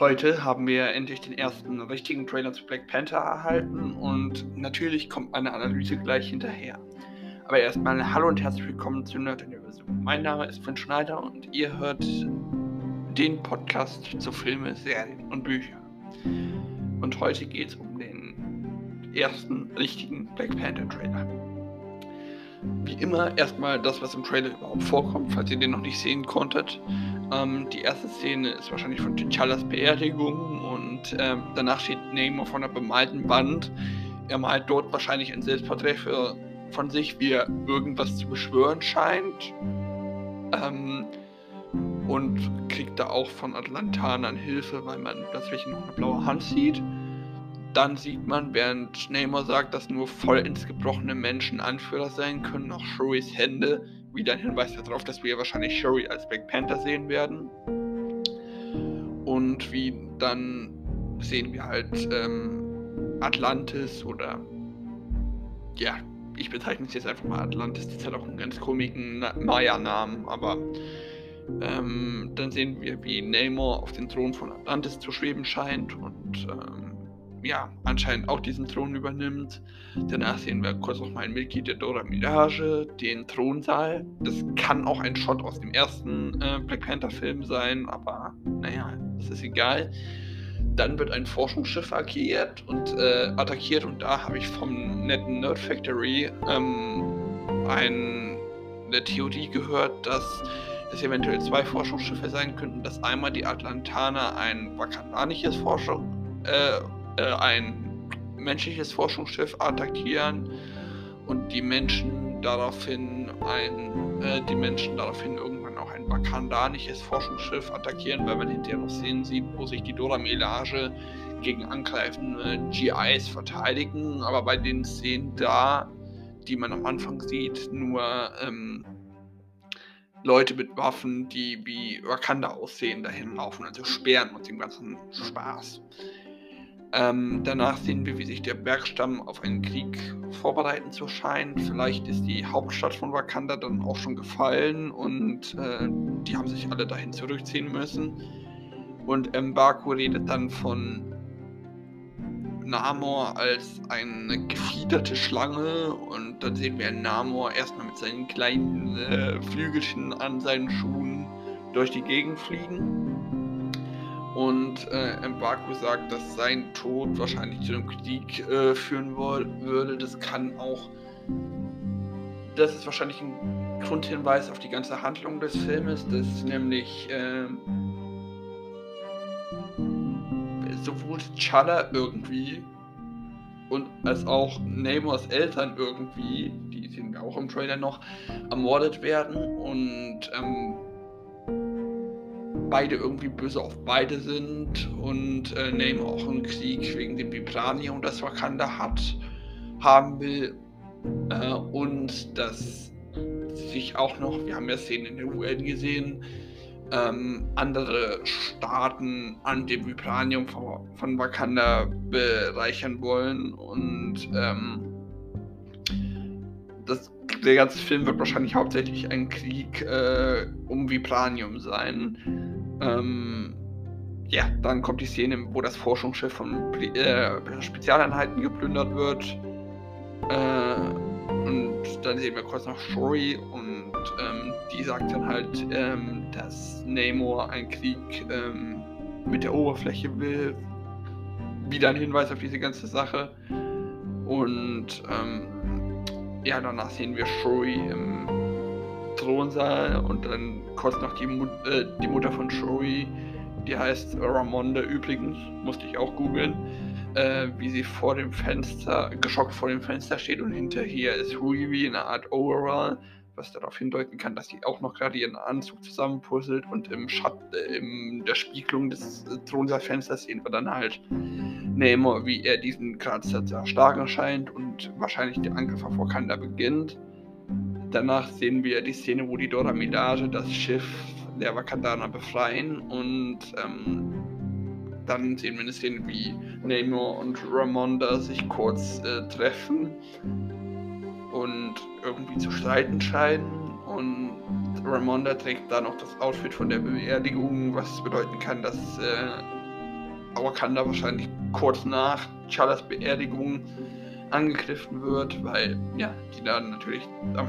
Heute haben wir endlich den ersten richtigen Trailer zu Black Panther erhalten und natürlich kommt meine Analyse gleich hinterher. Aber erstmal hallo und herzlich willkommen zu Nerd Universum. Mein Name ist Finn Schneider und ihr hört den Podcast zu Filme, Serien und Büchern. Und heute geht es um den ersten richtigen Black Panther Trailer. Wie immer erstmal das, was im Trailer überhaupt vorkommt, falls ihr den noch nicht sehen konntet. Ähm, die erste Szene ist wahrscheinlich von T'Challas Beerdigung und ähm, danach steht Namor von einer bemalten Wand. Er malt dort wahrscheinlich ein Selbstporträt für, von sich, wie er irgendwas zu beschwören scheint. Ähm, und kriegt da auch von Atlantanern Hilfe, weil man plötzlich noch eine blaue Hand sieht. Dann sieht man, während Namor sagt, dass nur vollends gebrochene Menschen Anführer sein können, auch Shuris Hände wieder ein Hinweis darauf, dass wir wahrscheinlich Shuri als Black Panther sehen werden. Und wie dann sehen wir halt ähm, Atlantis oder ja, ich bezeichne es jetzt einfach mal Atlantis, das hat auch einen ganz komischen Maya-Namen, aber ähm, dann sehen wir, wie Namor auf den Thron von Atlantis zu schweben scheint und ähm, ja, anscheinend auch diesen Thron übernimmt. Danach sehen wir kurz noch mal ein Mitglied der Dora Milaje, den Thronsaal. Das kann auch ein Shot aus dem ersten äh, Black Panther-Film sein, aber naja, das ist egal. Dann wird ein Forschungsschiff agiert und äh, attackiert und da habe ich vom netten Nerd Factory ähm, ein, eine Theorie gehört, dass es eventuell zwei Forschungsschiffe sein könnten, dass einmal die Atlantaner ein vakantanisches Forschung, äh, äh, ein menschliches Forschungsschiff attackieren und die Menschen daraufhin ein, äh, die Menschen daraufhin irgendwann auch ein vakandanisches Forschungsschiff attackieren, weil man hinterher noch Szenen sieht, wo sich die Dora Melage gegen angreifende GIs verteidigen, aber bei den Szenen da, die man am Anfang sieht, nur ähm, Leute mit Waffen, die wie Wakanda aussehen, dahin laufen, also Speeren und dem ganzen Spaß. Ähm, danach sehen wir, wie sich der Bergstamm auf einen Krieg vorbereiten zu scheinen. Vielleicht ist die Hauptstadt von Wakanda dann auch schon gefallen und äh, die haben sich alle dahin zurückziehen müssen. Und Mbaku redet dann von Namor als eine gefiederte Schlange und dann sehen wir Namor erstmal mit seinen kleinen äh, Flügelchen an seinen Schuhen durch die Gegend fliegen. Und äh, Mbaku sagt, dass sein Tod wahrscheinlich zu einem Krieg äh, führen würde. Das kann auch. Das ist wahrscheinlich ein Grundhinweis auf die ganze Handlung des Filmes, dass nämlich äh, sowohl T'Challa irgendwie und als auch Namors Eltern irgendwie, die sehen wir auch im Trailer noch, ermordet werden und ähm, beide irgendwie böse auf beide sind und äh, Name auch einen Krieg wegen dem Vibranium, das Wakanda hat, haben will. Äh, und dass sich auch noch, wir haben ja Szenen in der UN gesehen, ähm, andere Staaten an dem Vibranium von, von Wakanda bereichern wollen und ähm, das, der ganze Film wird wahrscheinlich hauptsächlich ein Krieg äh, um Vibranium sein. Ähm, ja, dann kommt die Szene, wo das Forschungsschiff von äh, Spezialeinheiten geplündert wird. Äh, und dann sehen wir kurz noch Shuri und ähm, die sagt dann halt, ähm, dass Namor einen Krieg ähm, mit der Oberfläche will. Wieder ein Hinweis auf diese ganze Sache. Und ähm, ja, danach sehen wir Shuri im Thronsaal und dann kurz noch die, Mut äh, die Mutter von Shuri, die heißt Ramonda übrigens, musste ich auch googeln, äh, wie sie vor dem Fenster, geschockt vor dem Fenster steht und hinterher ist Rui wie eine Art Overall, was darauf hindeuten kann, dass sie auch noch gerade ihren Anzug zusammenpuzzelt und im Schatten, äh, in der Spiegelung des äh, Thronsaalfensters sehen wir dann halt Namor, wie er diesen gerade zu erstarken scheint und wahrscheinlich der Angriff auf Wakanda beginnt. Danach sehen wir die Szene, wo die Dora Milaje das Schiff der Wakandaner befreien und ähm, dann sehen wir eine Szene, wie Namor und Ramonda sich kurz äh, treffen und irgendwie zu streiten scheinen und Ramonda trägt da noch das Outfit von der Beerdigung, was bedeuten kann, dass äh, Wakanda wahrscheinlich kurz nach Chalas Beerdigung angegriffen wird, weil ja, die dann natürlich am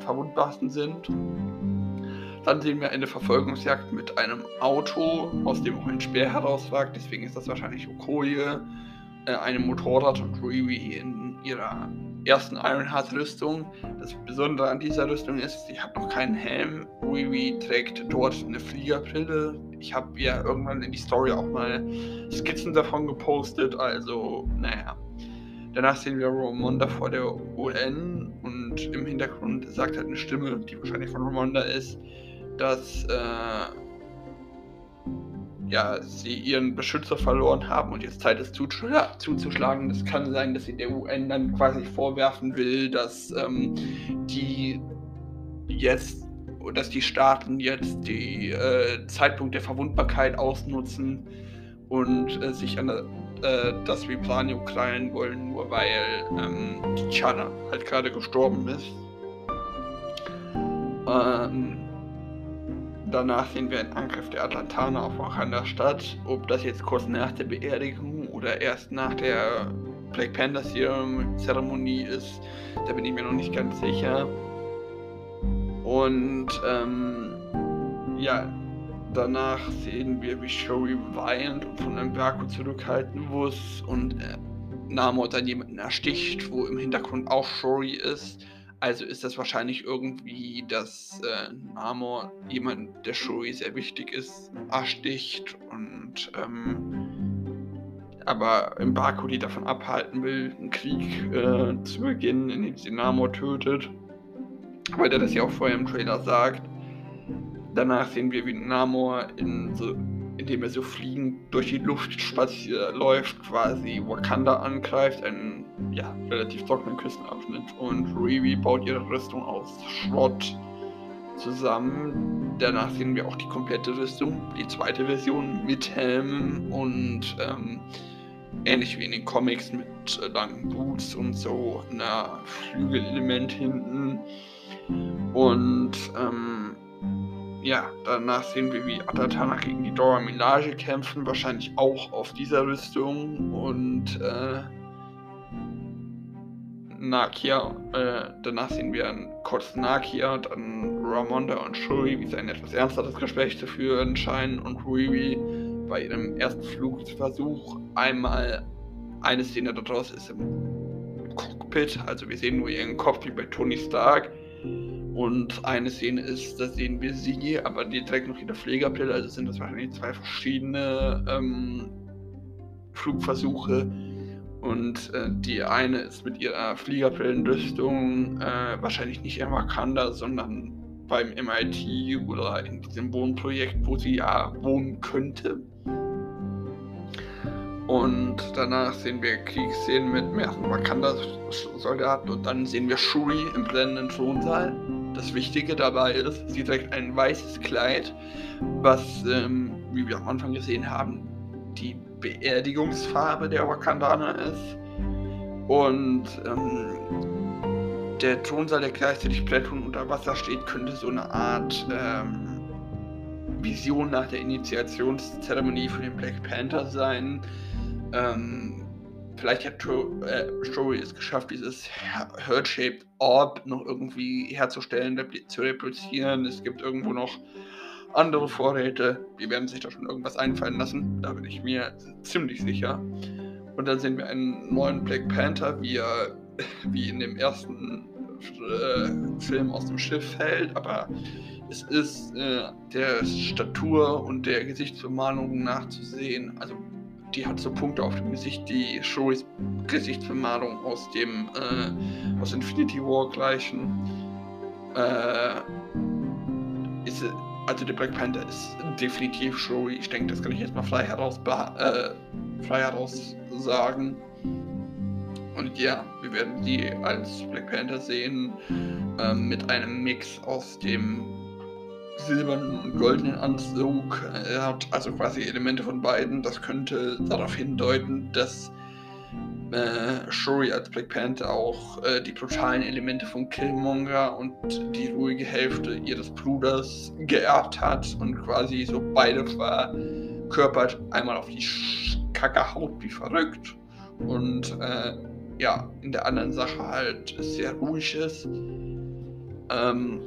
verwundbarsten sind. Dann sehen wir eine Verfolgungsjagd mit einem Auto, aus dem auch ein Speer herausragt, deswegen ist das wahrscheinlich Okoye, äh, einem Motorrad und Riri in ihrer ersten Ironheart-Rüstung. Das Besondere an dieser Rüstung ist, sie hat noch keinen Helm. Riri trägt dort eine Fliegerbrille. Ich habe ja irgendwann in die Story auch mal Skizzen davon gepostet, also naja. Danach sehen wir Ramonda vor der UN und im Hintergrund sagt halt eine Stimme, die wahrscheinlich von Ramonda ist, dass äh, ja, sie ihren Beschützer verloren haben und jetzt Zeit ist zuzuschlagen. Das kann sein, dass sie der UN dann quasi vorwerfen will, dass ähm, die jetzt, dass die Staaten jetzt die äh, Zeitpunkt der Verwundbarkeit ausnutzen und äh, sich an äh, das Viplanio krallen wollen, nur weil ähm, Chana halt gerade gestorben ist. Ähm, Danach sehen wir einen Angriff der Atlantaner auf Wakanda Stadt. Ob das jetzt kurz nach der Beerdigung oder erst nach der Black Panther Zeremonie ist, da bin ich mir noch nicht ganz sicher. Und ähm, ja, danach sehen wir, wie Shuri weint und von einem Baku zurückhalten muss und äh, Namor dann jemanden ersticht, wo im Hintergrund auch Shuri ist. Also ist das wahrscheinlich irgendwie, dass äh, Namor jemand, der Shuri sehr wichtig ist, ersticht und ähm, aber im Baku die davon abhalten will, einen Krieg äh, zu beginnen, in dem sie Namor tötet. Weil der das ja auch vorher im Trailer sagt. Danach sehen wir, wie Namor in so indem er so fliegend durch die Luft spazier läuft, quasi Wakanda angreift, einen ja, relativ trockenen Küstenabschnitt. Und Riri baut ihre Rüstung aus Schrott zusammen. Danach sehen wir auch die komplette Rüstung, die zweite Version mit Helm und ähm, ähnlich wie in den Comics mit äh, langen Boots und so, ein Flügelelement hinten. Und ähm, ja, danach sehen wir, wie Atatana gegen die Dora Milaje kämpfen, wahrscheinlich auch auf dieser Rüstung. Und äh, Nakia, äh, danach sehen wir kurz Nakia, dann Ramonda und Shuri, wie sie ein etwas ernsteres Gespräch zu führen scheinen und Ruiwi bei ihrem ersten Flugversuch einmal eine Szene daraus ist im Cockpit, also wir sehen nur ihren Kopf wie bei Tony Stark und eine Szene ist, da sehen wir sie, aber die trägt noch ihre Pflegerbrille, also sind das wahrscheinlich zwei verschiedene ähm, Flugversuche. Und äh, die eine ist mit ihrer Fliegerbrillenrüstung äh, wahrscheinlich nicht in Wakanda, sondern beim MIT oder in diesem Wohnprojekt, wo sie ja wohnen könnte. Und danach sehen wir Kriegsszenen mit mehreren Wakanda-Soldaten und dann sehen wir Shuri im blendenden Thronsaal das Wichtige dabei ist, sie trägt ein weißes Kleid, was, ähm, wie wir am Anfang gesehen haben, die Beerdigungsfarbe der Wakandaner ist. Und ähm, der Thronsaal, der gleichzeitig Platoon unter Wasser steht, könnte so eine Art ähm, Vision nach der Initiationszeremonie für den Black Panther sein. Ähm, vielleicht hat äh, Story es geschafft, dieses Heart-Shaped Orb noch irgendwie herzustellen, zu replizieren. Es gibt irgendwo noch andere Vorräte. Die werden sich da schon irgendwas einfallen lassen. Da bin ich mir ziemlich sicher. Und dann sehen wir einen neuen Black Panther, wie er wie in dem ersten äh, Film aus dem Schiff fällt, aber es ist äh, der Statur und der Gesichtsbemalung nachzusehen. Also die hat so Punkte auf dem Gesicht, die Shoris Gesichtsbemalung aus dem äh, aus Infinity War gleichen. Äh, ist, also der Black Panther ist definitiv Shuri. Ich denke, das kann ich jetzt mal frei heraus, äh, frei heraus sagen. Und ja, wir werden sie als Black Panther sehen äh, mit einem Mix aus dem silbernen und goldenen Anzug. Er hat also quasi Elemente von beiden. Das könnte darauf hindeuten, dass äh, Shuri als Black Panther auch äh, die brutalen Elemente von Killmonger und die ruhige Hälfte ihres Bruders geerbt hat und quasi so beide körpert einmal auf die Kacke haut wie verrückt und äh, ja, in der anderen Sache halt sehr ruhig ist. Ähm,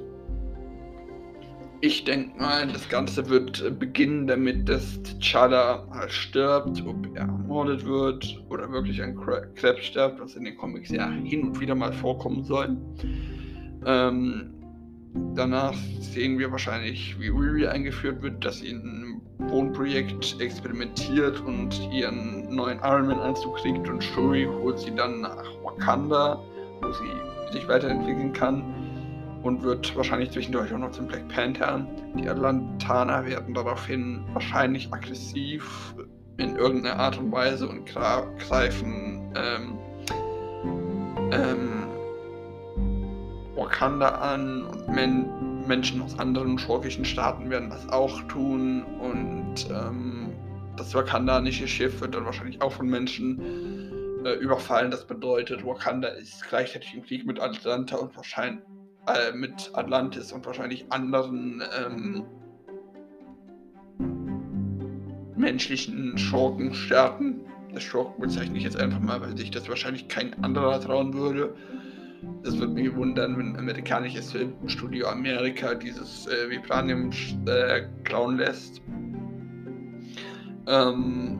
ich denke mal, das Ganze wird beginnen damit, dass T'Challa stirbt, ob er ermordet wird oder wirklich an Krebs stirbt, was in den Comics ja hin und wieder mal vorkommen soll. Ähm, danach sehen wir wahrscheinlich, wie Riri eingeführt wird, dass sie in einem Wohnprojekt experimentiert und ihren neuen Iron Man-Anzug kriegt und Shuri holt sie dann nach Wakanda, wo sie sich weiterentwickeln kann und wird wahrscheinlich zwischendurch auch noch zum Black Panther. Die Atlantaner werden daraufhin wahrscheinlich aggressiv in irgendeiner Art und Weise und greifen ähm, ähm, Wakanda an und Men Menschen aus anderen schurkischen Staaten werden das auch tun und ähm, das wakandanische Schiff wird dann wahrscheinlich auch von Menschen äh, überfallen. Das bedeutet, Wakanda ist gleichzeitig im Krieg mit Atlanta und wahrscheinlich äh, mit Atlantis und wahrscheinlich anderen ähm, menschlichen Schurkenstaaten. Das Schurken bezeichne ich jetzt einfach mal, weil sich das wahrscheinlich kein anderer trauen würde. Es würde mich wundern, wenn ein amerikanisches Filmstudio Amerika dieses äh, Vibranium äh, klauen lässt. Ähm,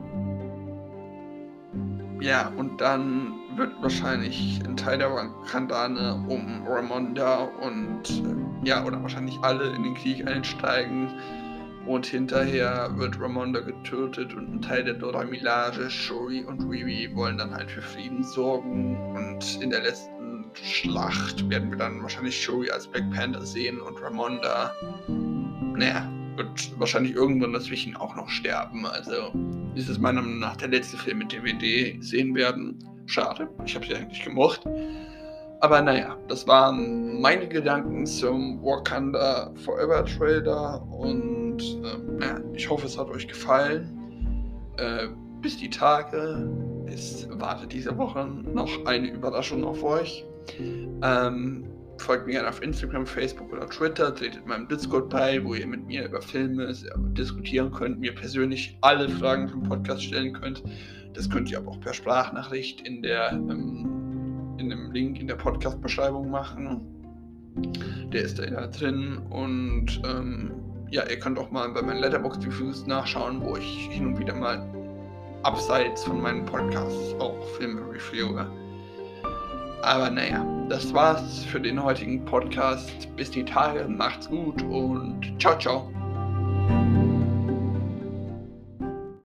ja, und dann wird wahrscheinlich ein Teil der Kandane um Ramonda und äh, ja, oder wahrscheinlich alle in den Krieg einsteigen. Und hinterher wird Ramonda getötet und ein Teil der Dora Milaje, Shuri und Riri wollen dann halt für Frieden sorgen. Und in der letzten Schlacht werden wir dann wahrscheinlich Shuri als Black Panther sehen und Ramonda, naja, wird wahrscheinlich irgendwann dazwischen auch noch sterben. Also ist es meiner Meinung nach der letzte Film, mit dem wir die sehen werden. Schade, ich habe sie eigentlich gemocht. Aber naja, das waren meine Gedanken zum Wakanda Forever Trailer und äh, ja, ich hoffe, es hat euch gefallen. Äh, bis die Tage. Es wartet diese Woche noch eine Überraschung auf euch. Ähm, folgt mir gerne auf Instagram, Facebook oder Twitter, tretet meinem Discord bei, wo ihr mit mir über Filme diskutieren könnt, mir persönlich alle Fragen zum Podcast stellen könnt. Das könnt ihr aber auch per Sprachnachricht in der ähm, in dem Link in der Podcast-Beschreibung machen. Der ist da ja drin und ähm, ja, ihr könnt auch mal bei meinen Letterbox-Reviews nachschauen, wo ich hin und wieder mal abseits von meinen Podcasts auch Filme reviewe. Aber naja, das war's für den heutigen Podcast. Bis die Tage, macht's gut und ciao, ciao.